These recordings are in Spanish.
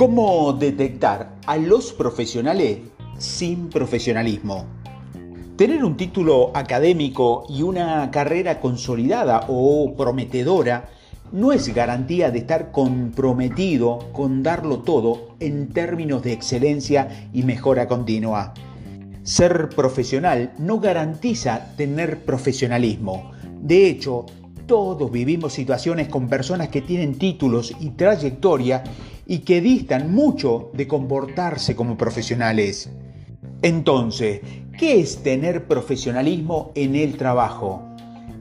¿Cómo detectar a los profesionales sin profesionalismo? Tener un título académico y una carrera consolidada o prometedora no es garantía de estar comprometido con darlo todo en términos de excelencia y mejora continua. Ser profesional no garantiza tener profesionalismo. De hecho, todos vivimos situaciones con personas que tienen títulos y trayectoria y que distan mucho de comportarse como profesionales. Entonces, ¿qué es tener profesionalismo en el trabajo?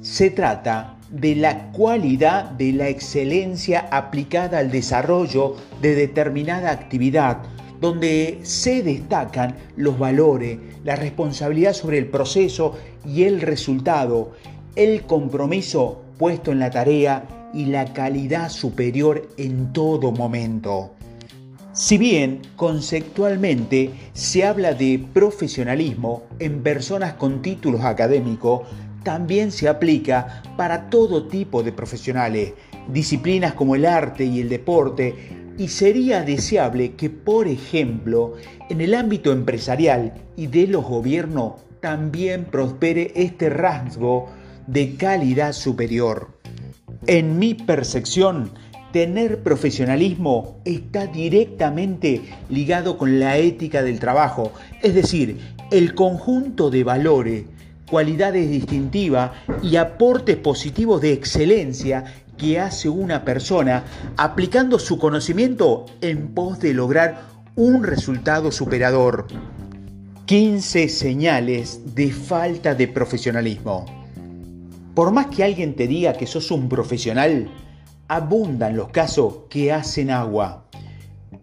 Se trata de la cualidad de la excelencia aplicada al desarrollo de determinada actividad, donde se destacan los valores, la responsabilidad sobre el proceso y el resultado, el compromiso puesto en la tarea y la calidad superior en todo momento. Si bien conceptualmente se habla de profesionalismo en personas con títulos académicos, también se aplica para todo tipo de profesionales, disciplinas como el arte y el deporte, y sería deseable que, por ejemplo, en el ámbito empresarial y de los gobiernos también prospere este rasgo de calidad superior. En mi percepción, tener profesionalismo está directamente ligado con la ética del trabajo, es decir, el conjunto de valores, cualidades distintivas y aportes positivos de excelencia que hace una persona aplicando su conocimiento en pos de lograr un resultado superador. 15 señales de falta de profesionalismo. Por más que alguien te diga que sos un profesional, abundan los casos que hacen agua.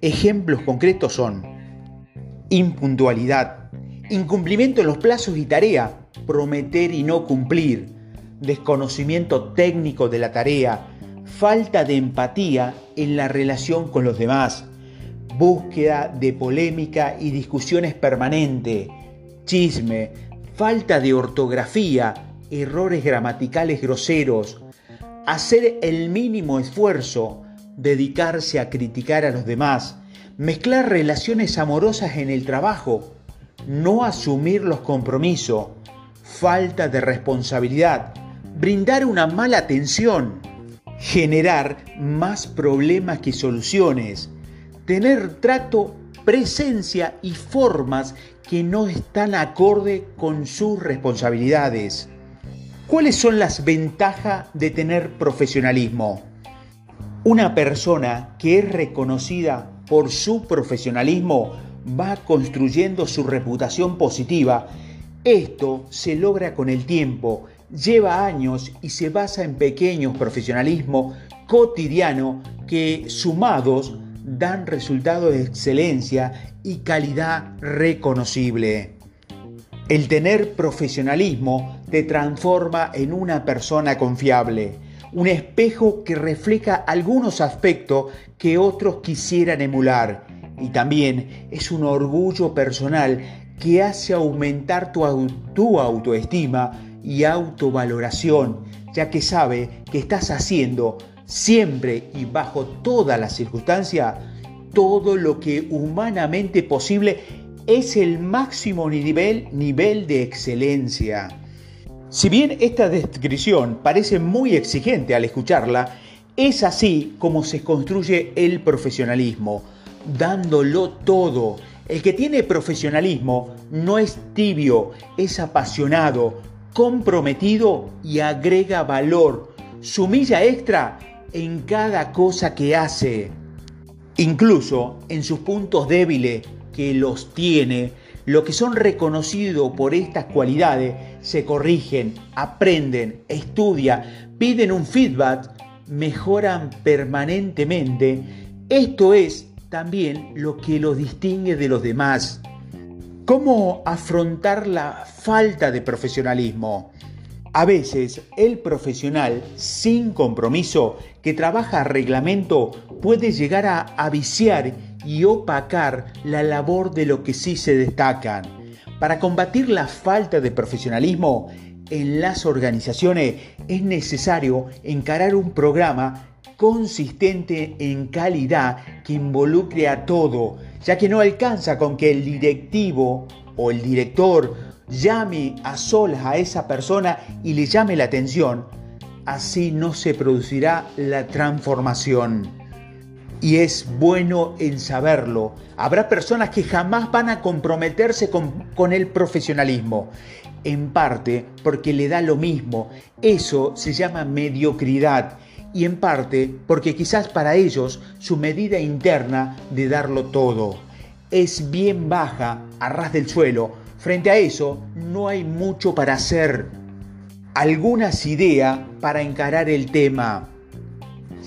Ejemplos concretos son impuntualidad, incumplimiento en los plazos y tarea, prometer y no cumplir, desconocimiento técnico de la tarea, falta de empatía en la relación con los demás, búsqueda de polémica y discusiones permanente, chisme, falta de ortografía, errores gramaticales groseros, hacer el mínimo esfuerzo, dedicarse a criticar a los demás, mezclar relaciones amorosas en el trabajo, no asumir los compromisos, falta de responsabilidad, brindar una mala atención, generar más problemas que soluciones, tener trato, presencia y formas que no están acorde con sus responsabilidades. ¿Cuáles son las ventajas de tener profesionalismo? Una persona que es reconocida por su profesionalismo va construyendo su reputación positiva. Esto se logra con el tiempo, lleva años y se basa en pequeños profesionalismo cotidiano que sumados dan resultados de excelencia y calidad reconocible. El tener profesionalismo te transforma en una persona confiable, un espejo que refleja algunos aspectos que otros quisieran emular. Y también es un orgullo personal que hace aumentar tu, autoestima y autovaloración, ya que sabe que estás haciendo siempre y bajo todas las circunstancias todo lo que humanamente posible es el máximo nivel, nivel de excelencia. Si bien esta descripción parece muy exigente al escucharla, es así como se construye el profesionalismo, dándolo todo. El que tiene profesionalismo no es tibio, es apasionado, comprometido y agrega valor, su milla extra en cada cosa que hace. Incluso en sus puntos débiles que los tiene, los que son reconocidos por estas cualidades, se corrigen, aprenden, estudian, piden un feedback, mejoran permanentemente. Esto es también lo que los distingue de los demás. ¿Cómo afrontar la falta de profesionalismo? A veces el profesional sin compromiso que trabaja a reglamento puede llegar a, a viciar y opacar la labor de lo que sí se destacan. Para combatir la falta de profesionalismo en las organizaciones es necesario encarar un programa consistente en calidad que involucre a todo, ya que no alcanza con que el directivo o el director llame a solas a esa persona y le llame la atención, así no se producirá la transformación. Y es bueno en saberlo. Habrá personas que jamás van a comprometerse con, con, el profesionalismo. En parte porque le da lo mismo. Eso se llama mediocridad. Y en parte porque quizás para ellos su medida interna de darlo todo es bien baja a ras del suelo. Frente a eso no hay mucho para hacer algunas ideas para encarar el tema.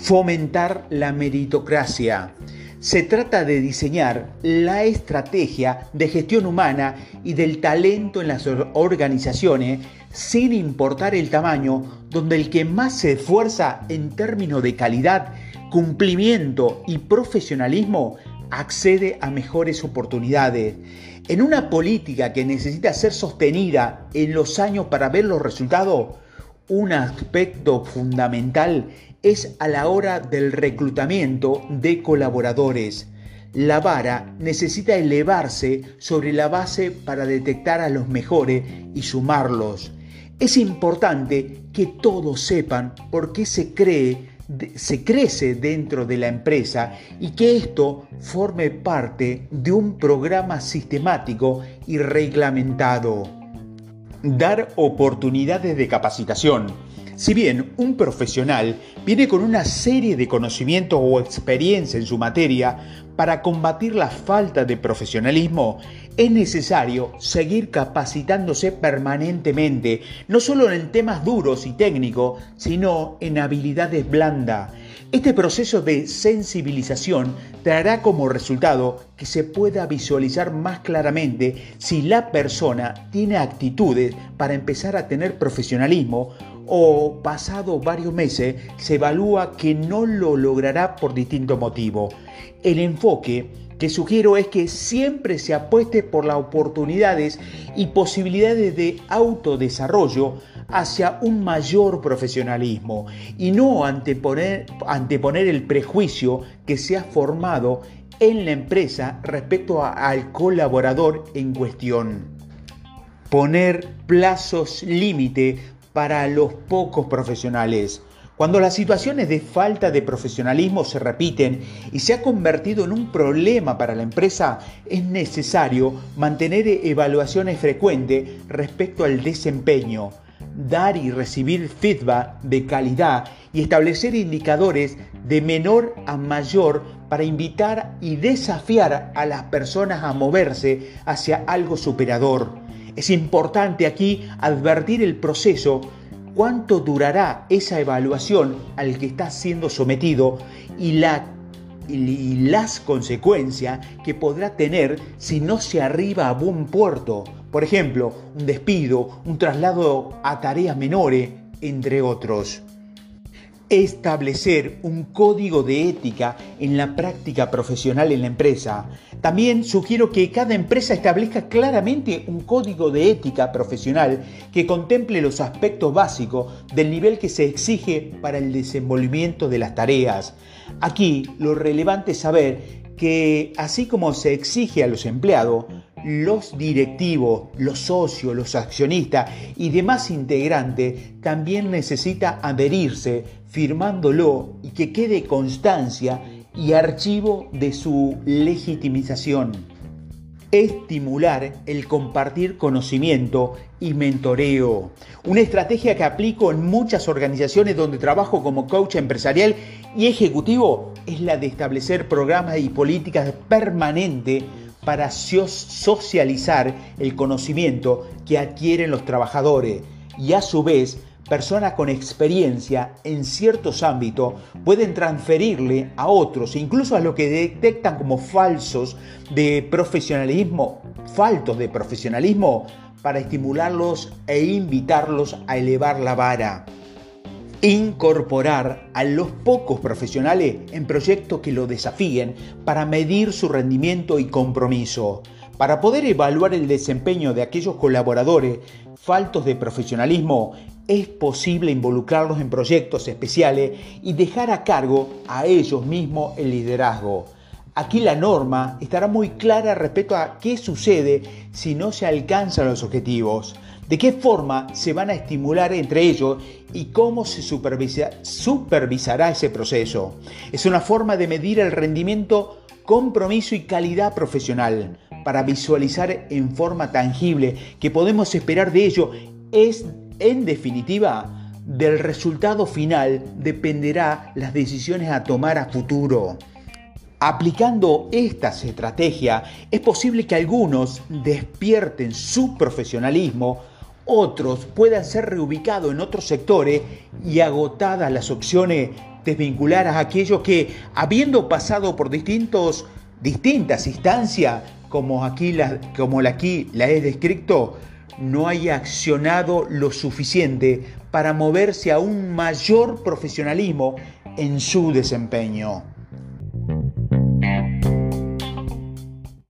Fomentar la meritocracia. Se trata de diseñar la estrategia de gestión humana y del talento en las organizaciones sin importar el tamaño, donde el que más se esfuerza en términos de calidad, cumplimiento y profesionalismo accede a mejores oportunidades. En una política que necesita ser sostenida en los años para ver los resultados, un aspecto fundamental es a la hora del reclutamiento de colaboradores. La vara necesita elevarse sobre la base para detectar a los mejores y sumarlos. Es importante que todos sepan por qué se cree se crece dentro de la empresa y que esto forme parte de un programa sistemático y reglamentado. Dar oportunidades de capacitación. Si bien un profesional viene con una serie de conocimientos o experiencia en su materia, para combatir la falta de profesionalismo es necesario seguir capacitándose permanentemente, no solo en temas duros y técnicos, sino en habilidades blandas. Este proceso de sensibilización traerá como resultado que se pueda visualizar más claramente si la persona tiene actitudes para empezar a tener profesionalismo o pasado varios meses se evalúa que no lo logrará por distintos motivos. El enfoque que sugiero es que siempre se apueste por las oportunidades y posibilidades de autodesarrollo hacia un mayor profesionalismo y no anteponer, anteponer el prejuicio que se ha formado en la empresa respecto al colaborador en cuestión. Poner plazos límite para los pocos profesionales. Cuando las situaciones de falta de profesionalismo se repiten y se ha convertido en un problema para la empresa, es necesario mantener evaluaciones frecuentes respecto al desempeño, dar y recibir feedback de calidad y establecer indicadores de menor a mayor para invitar y desafiar a las personas a moverse hacia algo superador. Es importante aquí advertir el proceso cuánto durará esa evaluación al que está siendo sometido y, las consecuencias que podrá tener si no se arriba a buen puerto. Por ejemplo, un despido, un traslado a tareas menores, entre otros establecer un código de ética en la práctica profesional en la empresa. También sugiero que cada empresa establezca claramente un código de ética profesional que contemple los aspectos básicos del nivel que se exige para el desenvolvimiento de las tareas. Aquí lo relevante es saber que así como se exige a los empleados, los directivos, los socios, los accionistas y demás integrantes también necesita adherirse firmándolo y que quede constancia y archivo de su legitimización. Estimular el compartir conocimiento y mentoreo. Una estrategia que aplico en muchas organizaciones donde trabajo como coach empresarial y ejecutivo es la de establecer programas y políticas permanentes para socializar el conocimiento que adquieren los trabajadores y a su vez personas con experiencia en ciertos ámbitos pueden transferirle a otros, incluso a los que detectan como falsos de profesionalismo, faltos de profesionalismo, para estimularlos e invitarlos a elevar la vara. Incorporar a los pocos profesionales en proyectos que lo desafíen para medir su rendimiento y compromiso. Para poder evaluar el desempeño de aquellos colaboradores faltos de profesionalismo, es posible involucrarlos en proyectos especiales y dejar a cargo a ellos mismos el liderazgo. Aquí la norma estará muy clara respecto a qué sucede si no se alcanzan los objetivos, de qué forma se van a estimular entre ellos y cómo se supervisará ese proceso. Es una forma de medir el rendimiento, compromiso y calidad profesional para visualizar en forma tangible que podemos esperar de ello. Es, en definitiva, del resultado final dependerá las decisiones a tomar a futuro. Aplicando estas estrategias, es posible que algunos despierten su profesionalismo, otros puedan ser reubicados en otros sectores y agotadas las opciones desvincular a aquellos que, habiendo pasado por distintos, distintas instancias, como aquí la, como la aquí la he descrito, no haya accionado lo suficiente para moverse a un mayor profesionalismo en su desempeño.